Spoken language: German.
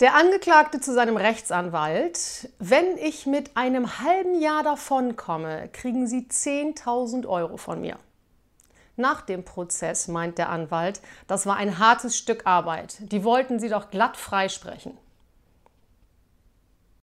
Der Angeklagte zu seinem Rechtsanwalt, wenn ich mit einem halben Jahr davonkomme, kriegen Sie 10.000 Euro von mir. Nach dem Prozess meint der Anwalt, das war ein hartes Stück Arbeit. Die wollten Sie doch glatt freisprechen.